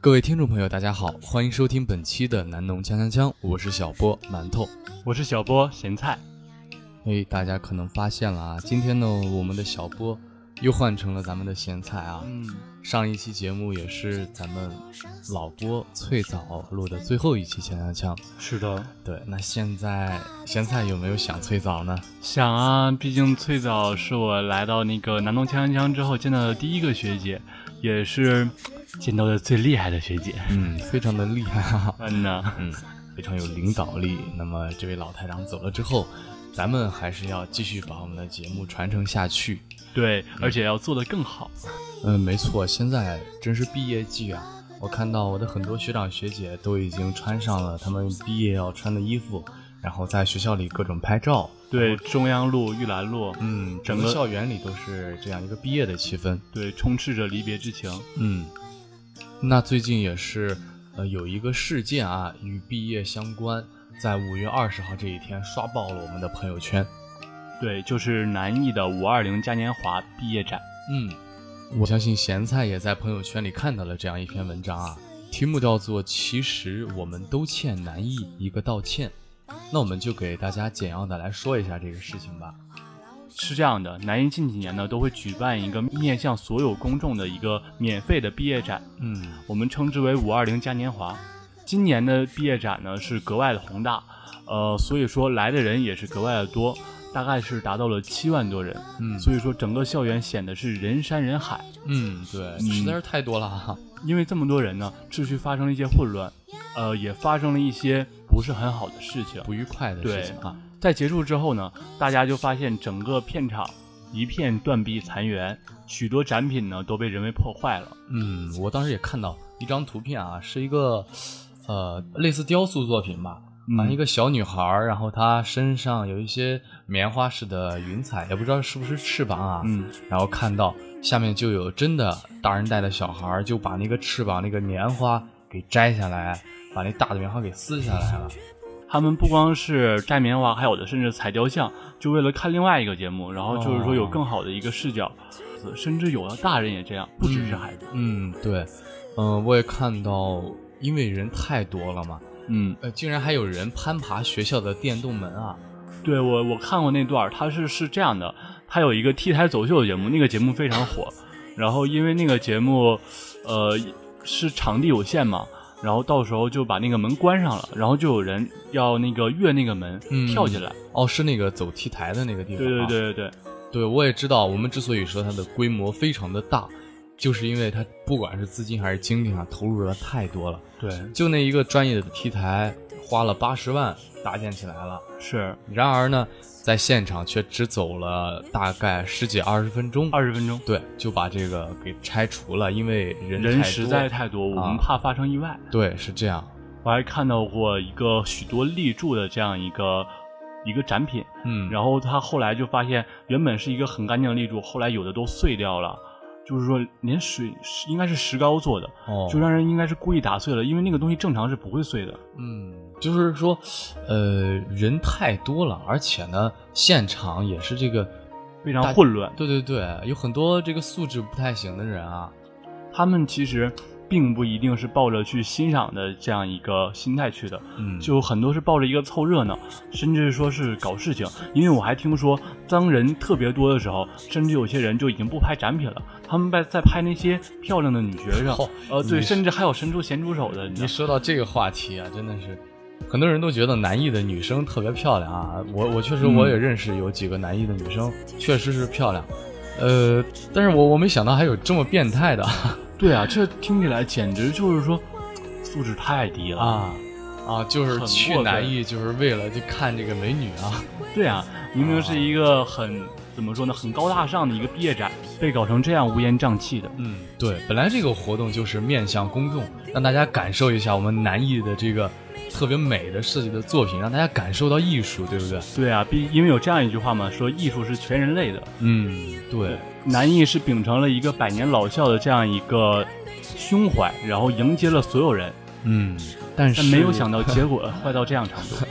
各位听众朋友，大家好，欢迎收听本期的南农锵锵锵，我是小波馒头，我是小波咸菜。哎，大家可能发现了啊，今天呢，我们的小波又换成了咱们的咸菜啊。嗯，上一期节目也是咱们老波脆枣录的最后一期锵锵锵。是的，对。那现在咸菜有没有想脆枣呢？想啊，毕竟脆枣是我来到那个南农锵锵锵之后见到的第一个学姐，也是见到的最厉害的学姐。嗯，非常的厉害啊。嗯呐，嗯，非常有领导力。那么这位老台长走了之后。咱们还是要继续把我们的节目传承下去，对，而且要做得更好。嗯，没错，现在真是毕业季啊！我看到我的很多学长学姐都已经穿上了他们毕业要穿的衣服，然后在学校里各种拍照。对，中央路、玉兰路，嗯，整个校园里都是这样一个毕业的气氛。对，充斥着离别之情。嗯，那最近也是，呃，有一个事件啊，与毕业相关。在五月二十号这一天刷爆了我们的朋友圈，对，就是南艺的五二零嘉年华毕业展。嗯，我相信咸菜也在朋友圈里看到了这样一篇文章啊，题目叫做“其实我们都欠南艺一个道歉”。那我们就给大家简要的来说一下这个事情吧。是这样的，南音近几年呢都会举办一个面向所有公众的一个免费的毕业展，嗯，我们称之为五二零嘉年华。今年的毕业展呢是格外的宏大，呃，所以说来的人也是格外的多，大概是达到了七万多人。嗯，所以说整个校园显得是人山人海。嗯，对，实在是太多了哈。因为这么多人呢，秩序发生了一些混乱，呃，也发生了一些不是很好的事情，不愉快的事情啊。在结束之后呢，大家就发现整个片场一片断壁残垣，许多展品呢都被人为破坏了。嗯，我当时也看到一张图片啊，是一个。呃，类似雕塑作品吧，啊，一个小女孩，然后她身上有一些棉花似的云彩，也不知道是不是翅膀啊。嗯，然后看到下面就有真的大人带的小孩，就把那个翅膀那个棉花给摘下来，把那大的棉花给撕下来了。他们不光是摘棉花，还有的甚至踩雕像，就为了看另外一个节目，然后就是说有更好的一个视角，甚至有的大人也这样，不只是孩子。嗯，对，嗯，我也看到。因为人太多了嘛，嗯，呃，竟然还有人攀爬学校的电动门啊！对我，我看过那段，他是是这样的，他有一个 T 台走秀的节目，那个节目非常火，然后因为那个节目，呃，是场地有限嘛，然后到时候就把那个门关上了，然后就有人要那个越那个门跳进来，哦，是那个走 T 台的那个地方，对对对对对，对我也知道，我们之所以说它的规模非常的大。就是因为它不管是资金还是精力上，投入的太多了。对，就那一个专业的 T 台，花了八十万搭建起来了。是，然而呢，在现场却只走了大概十几二十分钟。二十分钟，对，就把这个给拆除了，因为人人实在太多，我们怕发生意外。对，是这样。我还看到过一个许多立柱的这样一个一个展品，嗯，然后他后来就发现，原本是一个很干净的立柱，后来有的都碎掉了。就是说，连水应该是石膏做的，哦，就让人应该是故意打碎了，因为那个东西正常是不会碎的。嗯，就是说，呃，人太多了，而且呢，现场也是这个非常混乱。对对对，有很多这个素质不太行的人啊，他们其实并不一定是抱着去欣赏的这样一个心态去的，嗯，就很多是抱着一个凑热闹，甚至说是搞事情。因为我还听说，当人特别多的时候，甚至有些人就已经不拍展品了，他们在在拍那些漂亮的女学生，哦呃，对，甚至还有伸出咸猪手的。你说到这个话题啊，真的是很多人都觉得南艺的女生特别漂亮啊。我我确实嗯我也认识有几个南艺的女生，确实是漂亮。呃，但是我我没想到还有这么变态的对啊，这听起来简直就是说素质太低了啊啊！就是去南艺就是为了去看这个美女啊。对啊，明明是一个很怎么说呢，很高大上的一个毕业展，被搞成这样乌烟瘴气的。嗯，对，本来这个活动就是面向公众，让大家感受一下我们南艺的这个特别美的设计的作品，让大家感受到艺术，对不对？对啊，毕因为有这样一句话嘛，说艺术是全人类的。嗯，对，南艺是秉承了一个百年老校的这样一个胸怀，然后迎接了所有人，嗯，但是但没有想到 结果坏到这样程度。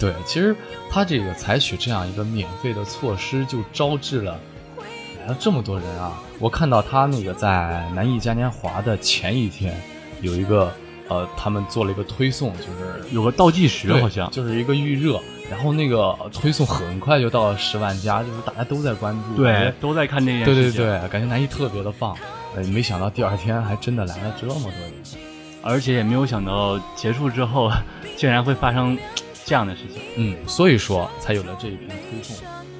对，其实他这个采取这样一个免费的措施，就招致了来了这么多人啊！我看到他那个在南艺嘉年华的前一天，有一个呃，他们做了一个推送，就是有个倒计时好像，就是一个预热，然后那个推送很快就到了十万加，就是大家都在关注，对都在看这件对对事情。对，感觉南艺特别的棒。呃，没想到第二天还真的来了这么多人。而且也没有想到结束之后 竟然会发生这样的事情。嗯，所以说才有了这一篇推送，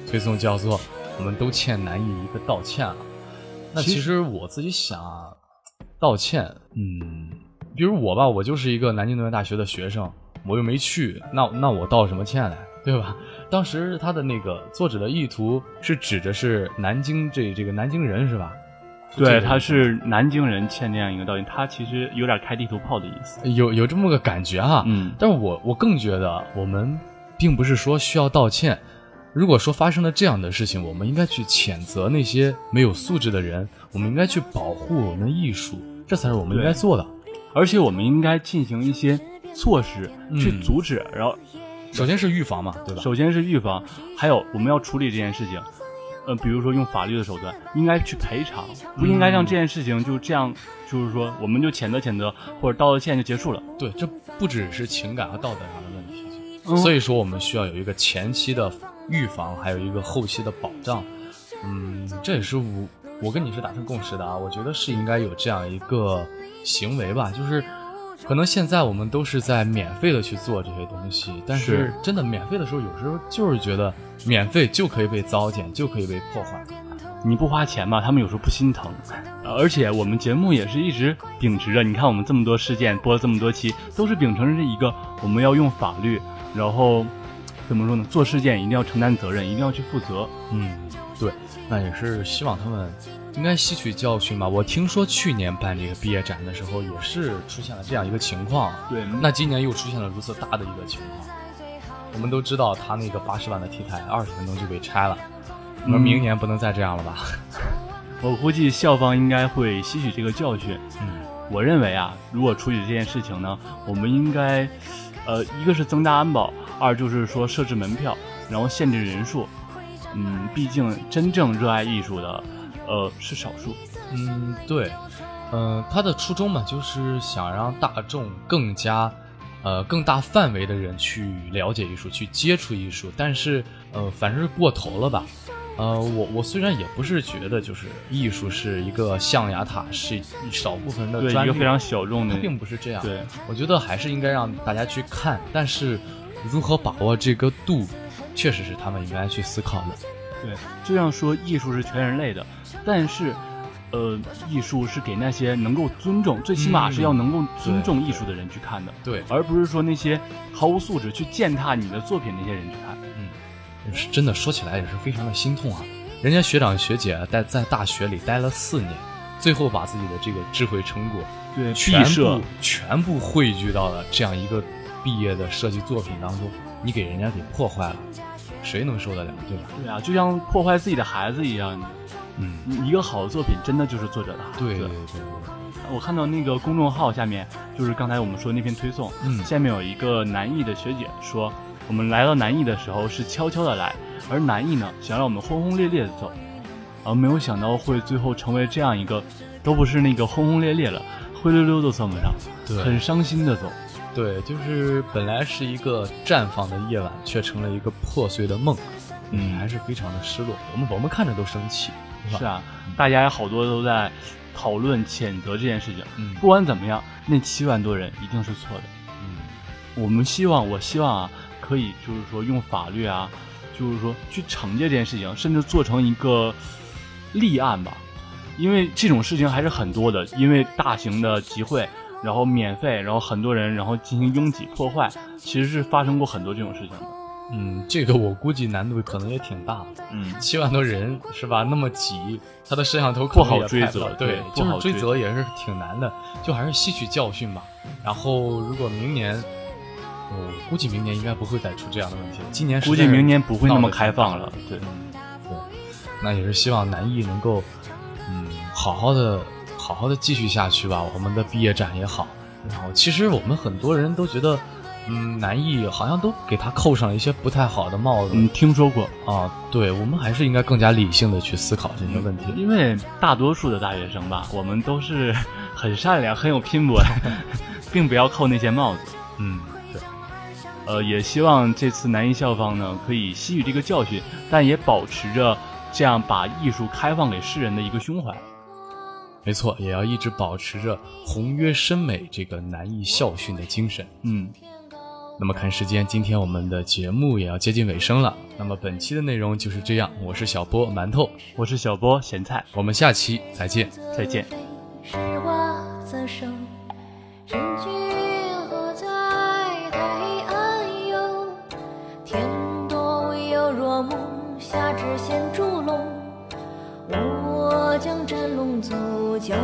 推送叫做“我们都欠南艺一个道歉”啊。那其其实我自己想啊，道歉，嗯，比如我吧，我就是一个南京农业大学的学生，我又没去，那那我道什么歉来，对吧？当时他的那个作者的意图是指的是南京这这个南京人是吧？对，他是南京人欠这样一个道歉，他其实有点开地图炮的意思。有有这么个感觉哈，嗯，但是我我更觉得，我们并不是说需要道歉。如果说发生了这样的事情，我们应该去谴责那些没有素质的人，我们应该去保护我们的艺术，这才是我们应该做的。而且我们应该进行一些措施去嗯阻止，然后首先是预防嘛，对吧？首先是预防，还有我们要处理这件事情。呃，比如说用法律的手段，应该去赔偿，不应该让这件事情就这样，就是说我们就谴责谴责或者道个歉就结束了。对，这不只是情感和道德上的问题，嗯所以说我们需要有一个前期的预防，还有一个后期的保障。嗯，这也是我我跟你是达成共识的啊，我觉得是应该有这样一个行为吧，就是可能现在我们都是在免费的去做这些东西，但是是真的免费的时候，有时候就是觉得免费就可以被糟践，就可以被破坏。你不花钱嘛，他们有时候不心疼。呃而且我们节目也是一直秉持着，你看我们这么多事件播了这么多期，都是秉承着一个我们要用法律，然后怎么说呢？做事件一定要承担责任，一定要去负责。嗯，对，那也是希望他们应该吸取教训吧。我听说去年办这个毕业展的时候，也是出现了这样一个情况。对，那今年又出现了如此大的一个情况。我们都知道，他那个八十万的 T 台，二十分钟就被拆了。那嗯明年不能再这样了吧？我估计校方应该会吸取这个教训。嗯，我认为啊，如果处理这件事情呢，我们应该，呃，一个是增加安保，二就是说设置门票，然后限制人数。嗯，毕竟真正热爱艺术的，呃，是少数。嗯，对，嗯、他的初衷嘛，就是想让大众更加，呃，更大范围的人去了解艺术，去接触艺术。但是，呃，反正是过头了吧。呃，我我虽然也不是觉得就是艺术是一个象牙塔，是一少部分人的对，一个非常小众的它，并不是这样。对，我觉得还是应该让大家去看，但是如何把握这个度，确实是他们应该去思考的。对，这样说艺术是全人类的，但是，呃，艺术是给那些能够尊重，最起码是要能够尊重艺术的人去看的，对，而不是说那些毫无素质去践踏你的作品那些人去看。嗯是真的说起来也是非常的心痛啊！人家学长学姐待在大学里待了四年，最后把自己的这个智慧成果对，全部全部汇聚到了这样一个毕业的设计作品当中，你给人家给破坏了，谁能受得了，对吧？对啊，就像破坏自己的孩子一样。嗯，一个好的作品真的就是作者的孩子。对对对对，我看到那个公众号下面，就是刚才我们说那篇推送，嗯下面有一个南艺的学姐说，我们来到南艺的时候是悄悄的来，而南艺呢想让我们轰轰烈烈的走，而没有想到会最后成为这样一个，都不是那个轰轰烈烈了，灰溜溜都算不上，对很伤心的走。对，就是本来是一个绽放的夜晚，却成了一个破碎的梦，嗯还是非常的失落。我们我们看着都生气，吧是啊，大家也好多都在讨论谴责这件事情。嗯不管怎么样，那七万多人一定是错的。嗯我们希望，我希望啊，可以就是说用法律啊，就是说去惩戒这件事情，甚至做成一个立案吧，因为这种事情还是很多的，因为大型的集会，然后免费，然后很多人，然后进行拥挤破坏，其实是发生过很多这种事情的。嗯，这个我估计难度可能也挺大的。嗯，七万多人是吧？那么挤，他的摄像头不好追责对对，就是追不好追责也是挺难的，就还是吸取教训吧。然后如果明年，我估计明年应该不会再出这样的问题了。今年估计明年不会那么开放了。对，嗯，对，那也是希望南艺能够，嗯，好好的、好好的继续下去吧。我们的毕业展也好，然后其实我们很多人都觉得，嗯，南艺好像都给他扣上了一些不太好的帽子。嗯，听说过。啊，对，我们还是应该更加理性的去思考这些问题。因为大多数的大学生吧，我们都是很善良、很有拼搏的，并不要扣那些帽子。嗯，对，呃，也希望这次南艺校方呢，可以吸取这个教训，但也保持着这样把艺术开放给世人的一个胸怀。没错，也要一直保持着宏约深美这个难以校训的精神。嗯，那么看时间，今天我们的节目也要接近尾声了。那么本期的内容就是这样，我是小波馒头，我是小波咸菜，我们下期再见。再见。是我左手，身君何在海岸游？天多有若梦，夏至现烛龙。我将斩龙族，九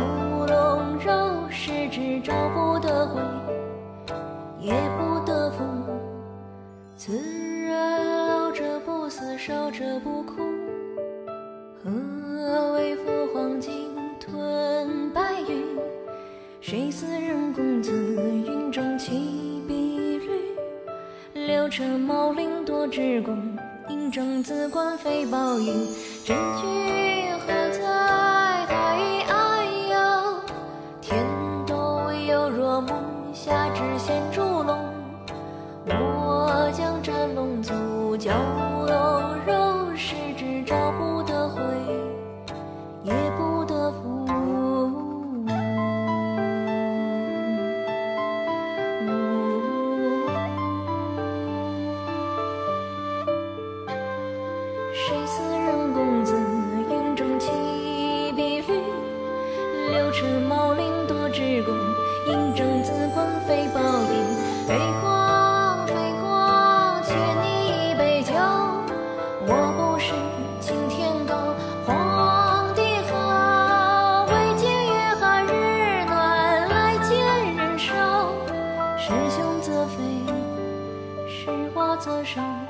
龙肉，十指朝不得回，也不得逢。自然老者不死，少者不哭。何为赴黄金吞白云？谁似人公子？云中起碧绿。六车茂陵多智功，嬴政子冠非报应。真君何在海岸游？天斗有若梦，夏至现烛龙。我将斩龙走，九左手。